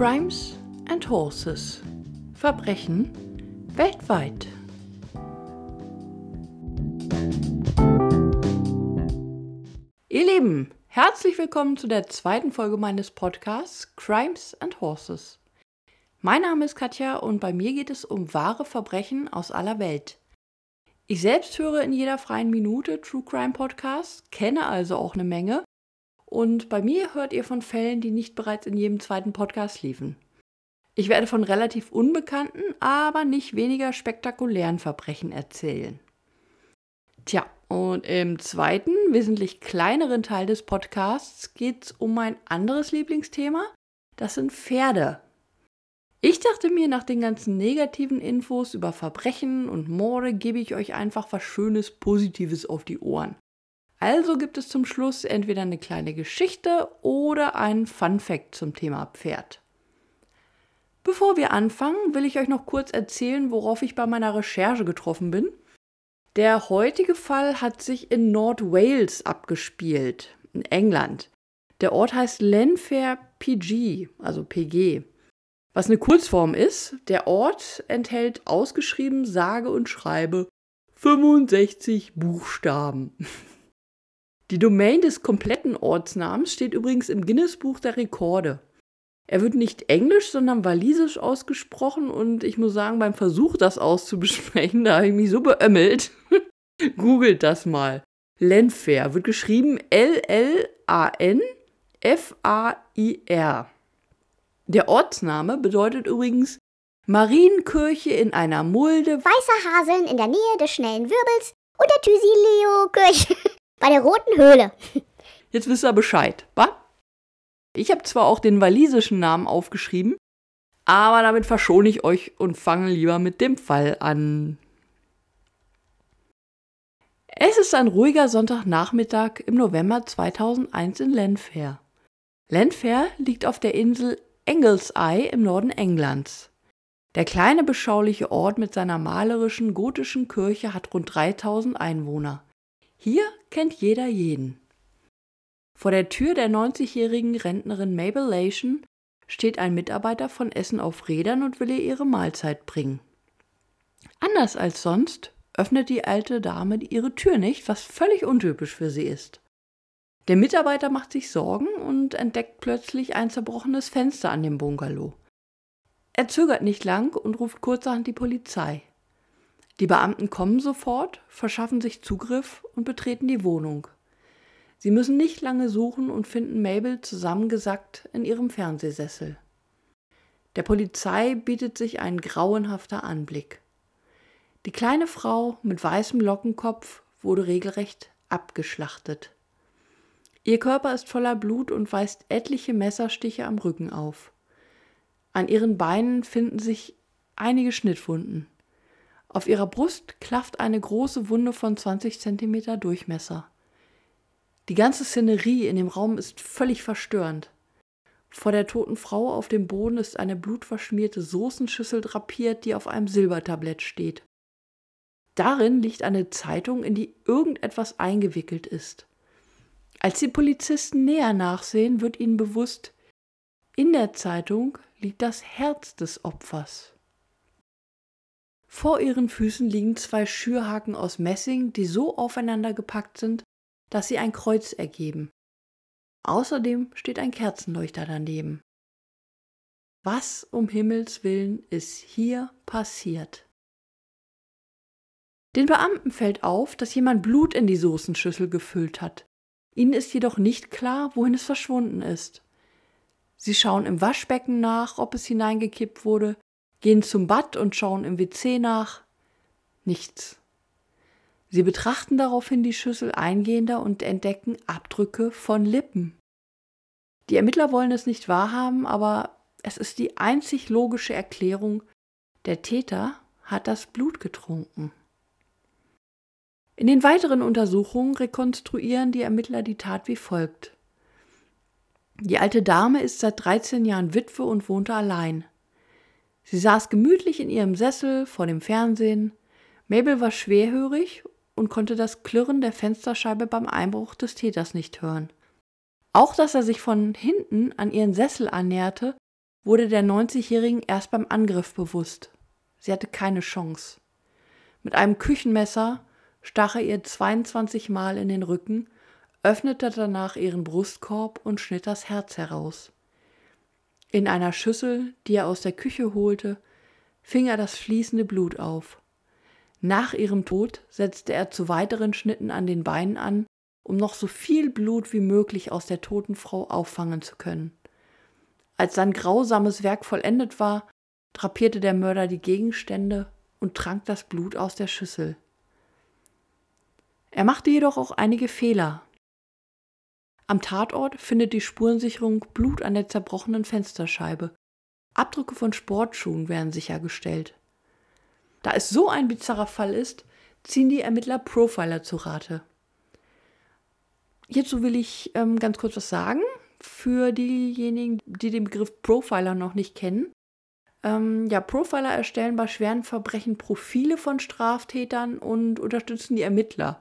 Crimes and Horses. Verbrechen weltweit. Ihr Lieben, herzlich willkommen zu der zweiten Folge meines Podcasts Crimes and Horses. Mein Name ist Katja und bei mir geht es um wahre Verbrechen aus aller Welt. Ich selbst höre in jeder freien Minute True Crime Podcasts, kenne also auch eine Menge. Und bei mir hört ihr von Fällen, die nicht bereits in jedem zweiten Podcast liefen. Ich werde von relativ unbekannten, aber nicht weniger spektakulären Verbrechen erzählen. Tja, und im zweiten, wesentlich kleineren Teil des Podcasts geht es um mein anderes Lieblingsthema. Das sind Pferde. Ich dachte mir, nach den ganzen negativen Infos über Verbrechen und Morde gebe ich euch einfach was Schönes, Positives auf die Ohren. Also gibt es zum Schluss entweder eine kleine Geschichte oder einen Fun Fact zum Thema Pferd. Bevor wir anfangen, will ich euch noch kurz erzählen, worauf ich bei meiner Recherche getroffen bin. Der heutige Fall hat sich in Nord Wales abgespielt, in England. Der Ort heißt Lenfair PG, also PG was eine Kurzform ist. Der Ort enthält ausgeschrieben sage und schreibe 65 Buchstaben. Die Domain des kompletten Ortsnamens steht übrigens im Guinness-Buch der Rekorde. Er wird nicht englisch, sondern walisisch ausgesprochen und ich muss sagen, beim Versuch, das auszubesprechen, da habe ich mich so beömmelt. Googelt das mal. Lenfair wird geschrieben L-L-A-N-F-A-I-R. Der Ortsname bedeutet übrigens Marienkirche in einer Mulde, weißer Haseln in der Nähe des schnellen Wirbels und der Thysileo-Kirche bei der Roten Höhle. Jetzt wisst ihr Bescheid, wa? Ich habe zwar auch den walisischen Namen aufgeschrieben, aber damit verschone ich euch und fange lieber mit dem Fall an. Es ist ein ruhiger Sonntagnachmittag im November 2001 in Lenfair. Lenfair liegt auf der Insel Anglesey im Norden Englands. Der kleine beschauliche Ort mit seiner malerischen gotischen Kirche hat rund 3000 Einwohner. Hier kennt jeder jeden. Vor der Tür der 90-jährigen Rentnerin Mabel Lation steht ein Mitarbeiter von Essen auf Rädern und will ihr ihre Mahlzeit bringen. Anders als sonst öffnet die alte Dame ihre Tür nicht, was völlig untypisch für sie ist. Der Mitarbeiter macht sich Sorgen und entdeckt plötzlich ein zerbrochenes Fenster an dem Bungalow. Er zögert nicht lang und ruft kurzerhand die Polizei. Die Beamten kommen sofort, verschaffen sich Zugriff und betreten die Wohnung. Sie müssen nicht lange suchen und finden Mabel zusammengesackt in ihrem Fernsehsessel. Der Polizei bietet sich ein grauenhafter Anblick. Die kleine Frau mit weißem Lockenkopf wurde regelrecht abgeschlachtet. Ihr Körper ist voller Blut und weist etliche Messerstiche am Rücken auf. An ihren Beinen finden sich einige Schnittwunden. Auf ihrer Brust klafft eine große Wunde von 20 cm Durchmesser. Die ganze Szenerie in dem Raum ist völlig verstörend. Vor der toten Frau auf dem Boden ist eine blutverschmierte Soßenschüssel drapiert, die auf einem Silbertablett steht. Darin liegt eine Zeitung, in die irgendetwas eingewickelt ist. Als die Polizisten näher nachsehen, wird ihnen bewusst, in der Zeitung liegt das Herz des Opfers. Vor ihren Füßen liegen zwei Schürhaken aus Messing, die so aufeinander gepackt sind, dass sie ein Kreuz ergeben. Außerdem steht ein Kerzenleuchter daneben. Was um Himmels willen ist hier passiert? Den Beamten fällt auf, dass jemand Blut in die Soßenschüssel gefüllt hat. Ihnen ist jedoch nicht klar, wohin es verschwunden ist. Sie schauen im Waschbecken nach, ob es hineingekippt wurde, gehen zum Bad und schauen im WC nach. Nichts. Sie betrachten daraufhin die Schüssel eingehender und entdecken Abdrücke von Lippen. Die Ermittler wollen es nicht wahrhaben, aber es ist die einzig logische Erklärung, der Täter hat das Blut getrunken. In den weiteren Untersuchungen rekonstruieren die Ermittler die Tat wie folgt. Die alte Dame ist seit 13 Jahren Witwe und wohnte allein. Sie saß gemütlich in ihrem Sessel vor dem Fernsehen. Mabel war schwerhörig und konnte das Klirren der Fensterscheibe beim Einbruch des Täters nicht hören. Auch dass er sich von hinten an ihren Sessel annäherte, wurde der 90-Jährigen erst beim Angriff bewusst. Sie hatte keine Chance. Mit einem Küchenmesser stach er ihr 22 Mal in den Rücken, öffnete danach ihren Brustkorb und schnitt das Herz heraus. In einer Schüssel, die er aus der Küche holte, fing er das fließende Blut auf. Nach ihrem Tod setzte er zu weiteren Schnitten an den Beinen an, um noch so viel Blut wie möglich aus der toten Frau auffangen zu können. Als sein grausames Werk vollendet war, drapierte der Mörder die Gegenstände und trank das Blut aus der Schüssel. Er machte jedoch auch einige Fehler. Am Tatort findet die Spurensicherung Blut an der zerbrochenen Fensterscheibe. Abdrücke von Sportschuhen werden sichergestellt. Da es so ein bizarrer Fall ist, ziehen die Ermittler Profiler zu Rate. Hierzu will ich ähm, ganz kurz was sagen für diejenigen, die den Begriff Profiler noch nicht kennen. Ähm, ja, Profiler erstellen bei schweren Verbrechen Profile von Straftätern und unterstützen die Ermittler.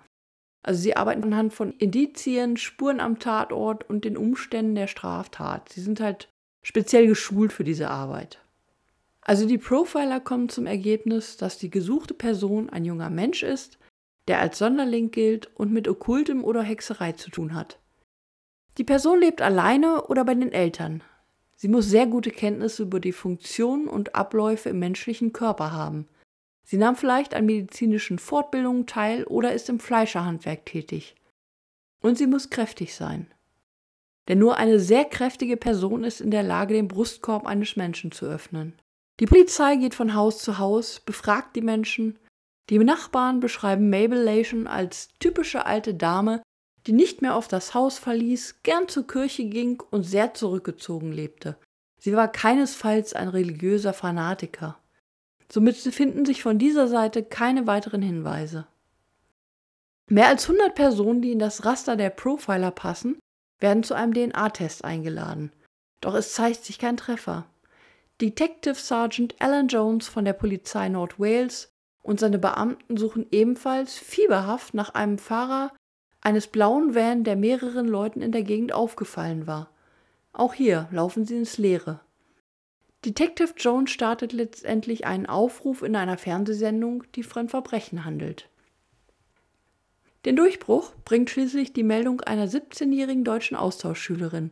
Also sie arbeiten anhand von Indizien, Spuren am Tatort und den Umständen der Straftat. Sie sind halt speziell geschult für diese Arbeit. Also die Profiler kommen zum Ergebnis, dass die gesuchte Person ein junger Mensch ist, der als Sonderling gilt und mit Okkultem oder Hexerei zu tun hat. Die Person lebt alleine oder bei den Eltern. Sie muss sehr gute Kenntnisse über die Funktionen und Abläufe im menschlichen Körper haben. Sie nahm vielleicht an medizinischen Fortbildungen teil oder ist im Fleischerhandwerk tätig. Und sie muss kräftig sein. Denn nur eine sehr kräftige Person ist in der Lage, den Brustkorb eines Menschen zu öffnen. Die Polizei geht von Haus zu Haus, befragt die Menschen. Die Nachbarn beschreiben Mabel Lation als typische alte Dame, die nicht mehr auf das Haus verließ, gern zur Kirche ging und sehr zurückgezogen lebte. Sie war keinesfalls ein religiöser Fanatiker. Somit finden sich von dieser Seite keine weiteren Hinweise. Mehr als 100 Personen, die in das Raster der Profiler passen, werden zu einem DNA-Test eingeladen. Doch es zeigt sich kein Treffer. Detective Sergeant Alan Jones von der Polizei North Wales und seine Beamten suchen ebenfalls fieberhaft nach einem Fahrer eines blauen Van, der mehreren Leuten in der Gegend aufgefallen war. Auch hier laufen sie ins Leere. Detective Jones startet letztendlich einen Aufruf in einer Fernsehsendung, die von Verbrechen handelt. Den Durchbruch bringt schließlich die Meldung einer 17-jährigen deutschen Austauschschülerin.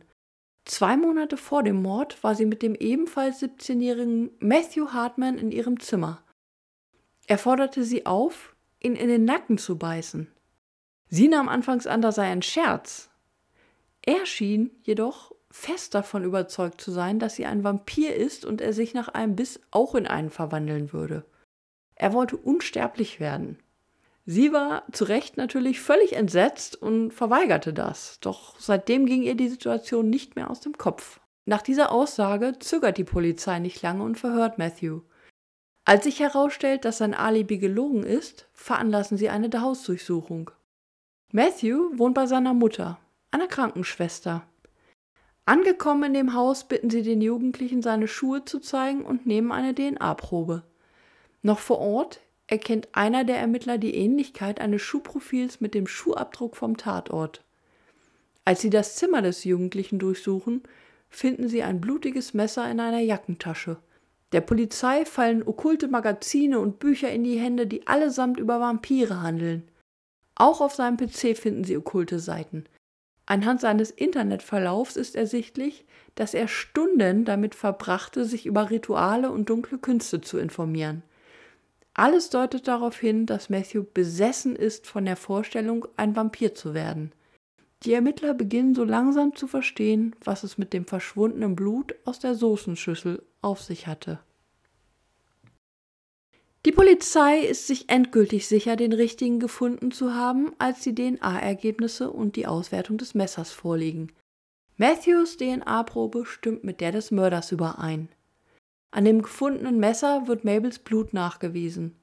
Zwei Monate vor dem Mord war sie mit dem ebenfalls 17-jährigen Matthew Hartman in ihrem Zimmer. Er forderte sie auf, ihn in den Nacken zu beißen. Sie nahm anfangs an, das sei ein Scherz. Er schien jedoch fest davon überzeugt zu sein, dass sie ein Vampir ist und er sich nach einem Biss auch in einen verwandeln würde. Er wollte unsterblich werden. Sie war zu Recht natürlich völlig entsetzt und verweigerte das, doch seitdem ging ihr die Situation nicht mehr aus dem Kopf. Nach dieser Aussage zögert die Polizei nicht lange und verhört Matthew. Als sich herausstellt, dass sein Alibi gelogen ist, veranlassen sie eine Hausdurchsuchung. Matthew wohnt bei seiner Mutter, einer Krankenschwester. Angekommen in dem Haus bitten sie den Jugendlichen, seine Schuhe zu zeigen und nehmen eine DNA-Probe. Noch vor Ort erkennt einer der Ermittler die Ähnlichkeit eines Schuhprofils mit dem Schuhabdruck vom Tatort. Als sie das Zimmer des Jugendlichen durchsuchen, finden sie ein blutiges Messer in einer Jackentasche. Der Polizei fallen okkulte Magazine und Bücher in die Hände, die allesamt über Vampire handeln. Auch auf seinem PC finden Sie okkulte Seiten. Anhand seines Internetverlaufs ist ersichtlich, dass er Stunden damit verbrachte, sich über Rituale und dunkle Künste zu informieren. Alles deutet darauf hin, dass Matthew besessen ist von der Vorstellung, ein Vampir zu werden. Die Ermittler beginnen so langsam zu verstehen, was es mit dem verschwundenen Blut aus der Soßenschüssel auf sich hatte. Die Polizei ist sich endgültig sicher, den richtigen gefunden zu haben, als die DNA-Ergebnisse und die Auswertung des Messers vorliegen. Matthews DNA-Probe stimmt mit der des Mörders überein. An dem gefundenen Messer wird Mabels Blut nachgewiesen.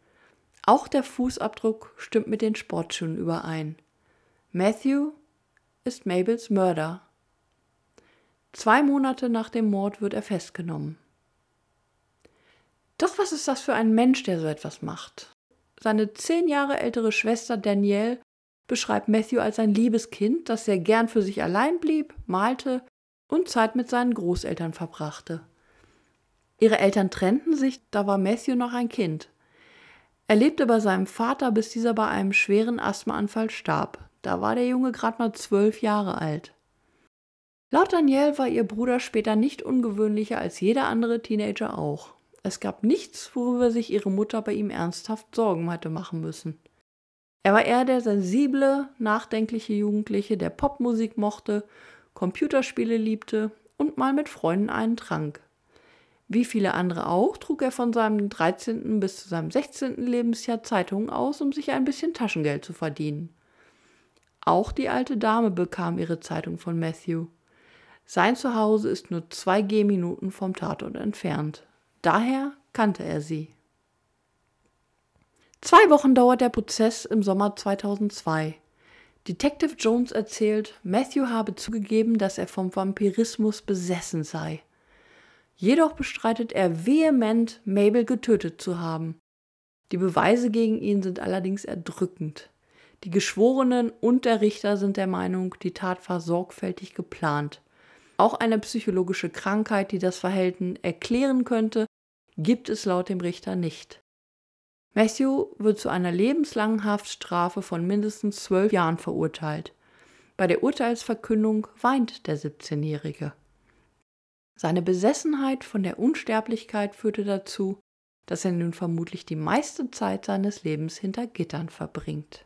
Auch der Fußabdruck stimmt mit den Sportschuhen überein. Matthew ist Mabels Mörder. Zwei Monate nach dem Mord wird er festgenommen. Doch was ist das für ein Mensch, der so etwas macht? Seine zehn Jahre ältere Schwester Danielle beschreibt Matthew als ein liebes Kind, das sehr gern für sich allein blieb, malte und Zeit mit seinen Großeltern verbrachte. Ihre Eltern trennten sich, da war Matthew noch ein Kind. Er lebte bei seinem Vater, bis dieser bei einem schweren Asthmaanfall starb. Da war der Junge gerade mal zwölf Jahre alt. Laut Danielle war ihr Bruder später nicht ungewöhnlicher als jeder andere Teenager auch. Es gab nichts, worüber sich ihre Mutter bei ihm ernsthaft Sorgen hatte machen müssen. Er war eher der sensible, nachdenkliche Jugendliche, der Popmusik mochte, Computerspiele liebte und mal mit Freunden einen trank. Wie viele andere auch, trug er von seinem 13. bis zu seinem 16. Lebensjahr Zeitungen aus, um sich ein bisschen Taschengeld zu verdienen. Auch die alte Dame bekam ihre Zeitung von Matthew. Sein Zuhause ist nur zwei Gehminuten vom Tatort entfernt. Daher kannte er sie. Zwei Wochen dauert der Prozess im Sommer 2002. Detective Jones erzählt, Matthew habe zugegeben, dass er vom Vampirismus besessen sei. Jedoch bestreitet er vehement, Mabel getötet zu haben. Die Beweise gegen ihn sind allerdings erdrückend. Die Geschworenen und der Richter sind der Meinung, die Tat war sorgfältig geplant. Auch eine psychologische Krankheit, die das Verhalten erklären könnte, gibt es laut dem Richter nicht. Matthew wird zu einer lebenslangen Haftstrafe von mindestens zwölf Jahren verurteilt. Bei der Urteilsverkündung weint der 17-Jährige. Seine Besessenheit von der Unsterblichkeit führte dazu, dass er nun vermutlich die meiste Zeit seines Lebens hinter Gittern verbringt.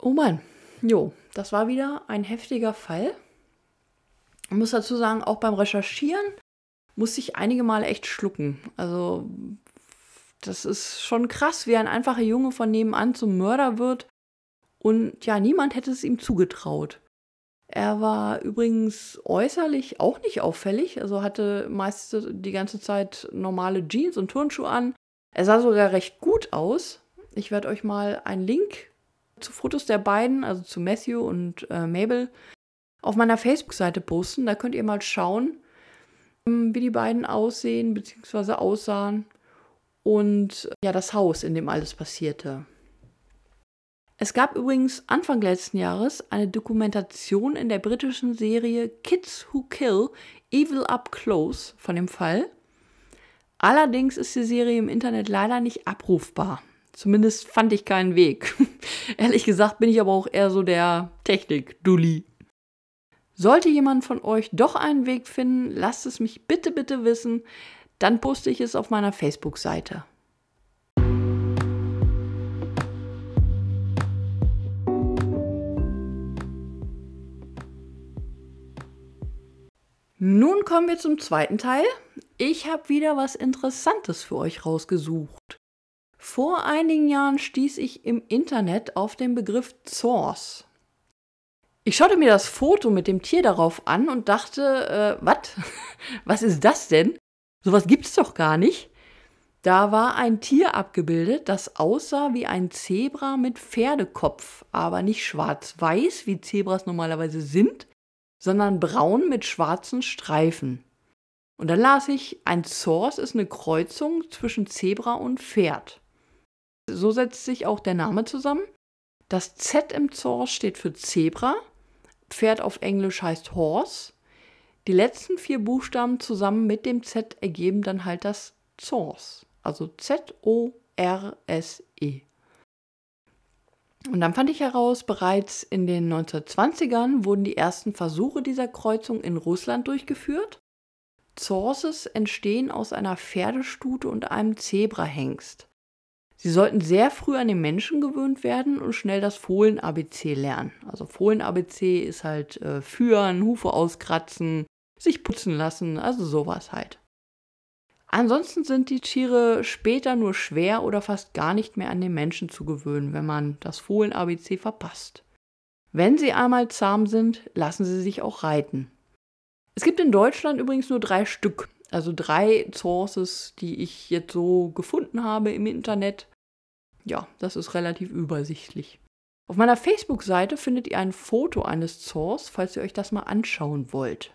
Oh Mann, jo, das war wieder ein heftiger Fall. Ich muss dazu sagen, auch beim Recherchieren musste ich einige Male echt schlucken. Also das ist schon krass, wie ein einfacher Junge von nebenan zum Mörder wird. Und ja, niemand hätte es ihm zugetraut. Er war übrigens äußerlich auch nicht auffällig, also hatte meist die ganze Zeit normale Jeans und Turnschuhe an. Er sah sogar recht gut aus. Ich werde euch mal einen Link zu Fotos der beiden, also zu Matthew und äh, Mabel, auf meiner Facebook-Seite posten. Da könnt ihr mal schauen, wie die beiden aussehen bzw. aussahen und ja, das Haus, in dem alles passierte. Es gab übrigens Anfang letzten Jahres eine Dokumentation in der britischen Serie Kids Who Kill Evil Up Close von dem Fall. Allerdings ist die Serie im Internet leider nicht abrufbar. Zumindest fand ich keinen Weg. Ehrlich gesagt bin ich aber auch eher so der Technik-Dulli. Sollte jemand von euch doch einen Weg finden, lasst es mich bitte, bitte wissen. Dann poste ich es auf meiner Facebook-Seite. Nun kommen wir zum zweiten Teil. Ich habe wieder was Interessantes für euch rausgesucht. Vor einigen Jahren stieß ich im Internet auf den Begriff Source. Ich schaute mir das Foto mit dem Tier darauf an und dachte, äh, was? was ist das denn? Sowas gibt's doch gar nicht. Da war ein Tier abgebildet, das aussah wie ein Zebra mit Pferdekopf, aber nicht schwarz-weiß, wie Zebras normalerweise sind, sondern braun mit schwarzen Streifen. Und dann las ich, ein Source ist eine Kreuzung zwischen Zebra und Pferd. So setzt sich auch der Name zusammen. Das Z im Source steht für Zebra Pferd auf Englisch heißt Horse. Die letzten vier Buchstaben zusammen mit dem Z ergeben dann halt das Source, also Z-O-R-S-E. Und dann fand ich heraus, bereits in den 1920ern wurden die ersten Versuche dieser Kreuzung in Russland durchgeführt. Sources entstehen aus einer Pferdestute und einem Zebrahengst. Sie sollten sehr früh an den Menschen gewöhnt werden und schnell das Fohlen-ABC lernen. Also Fohlen-ABC ist halt äh, führen, Hufe auskratzen, sich putzen lassen, also sowas halt. Ansonsten sind die Tiere später nur schwer oder fast gar nicht mehr an den Menschen zu gewöhnen, wenn man das Fohlen-ABC verpasst. Wenn sie einmal zahm sind, lassen sie sich auch reiten. Es gibt in Deutschland übrigens nur drei Stück also drei Sources, die ich jetzt so gefunden habe im Internet. Ja, das ist relativ übersichtlich. Auf meiner Facebook-Seite findet ihr ein Foto eines Source, falls ihr euch das mal anschauen wollt.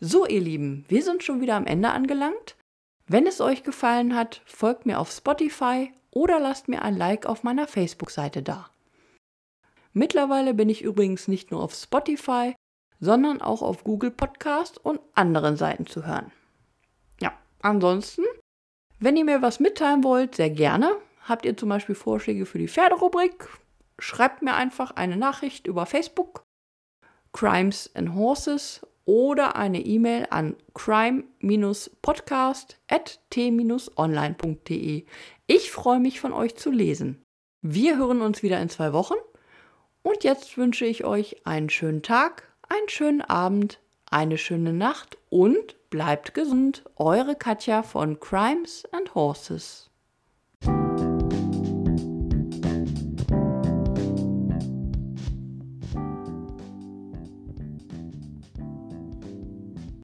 So, ihr Lieben, wir sind schon wieder am Ende angelangt. Wenn es euch gefallen hat, folgt mir auf Spotify oder lasst mir ein Like auf meiner Facebook-Seite da. Mittlerweile bin ich übrigens nicht nur auf Spotify, sondern auch auf Google Podcast und anderen Seiten zu hören. Ja, ansonsten, wenn ihr mir was mitteilen wollt, sehr gerne. Habt ihr zum Beispiel Vorschläge für die Pferderubrik? Schreibt mir einfach eine Nachricht über Facebook, Crimes and Horses oder eine E-Mail an crime-podcast.t-online.de. Ich freue mich von euch zu lesen. Wir hören uns wieder in zwei Wochen und jetzt wünsche ich euch einen schönen Tag, einen schönen Abend, eine schöne Nacht und bleibt gesund. Eure Katja von Crimes and Horses.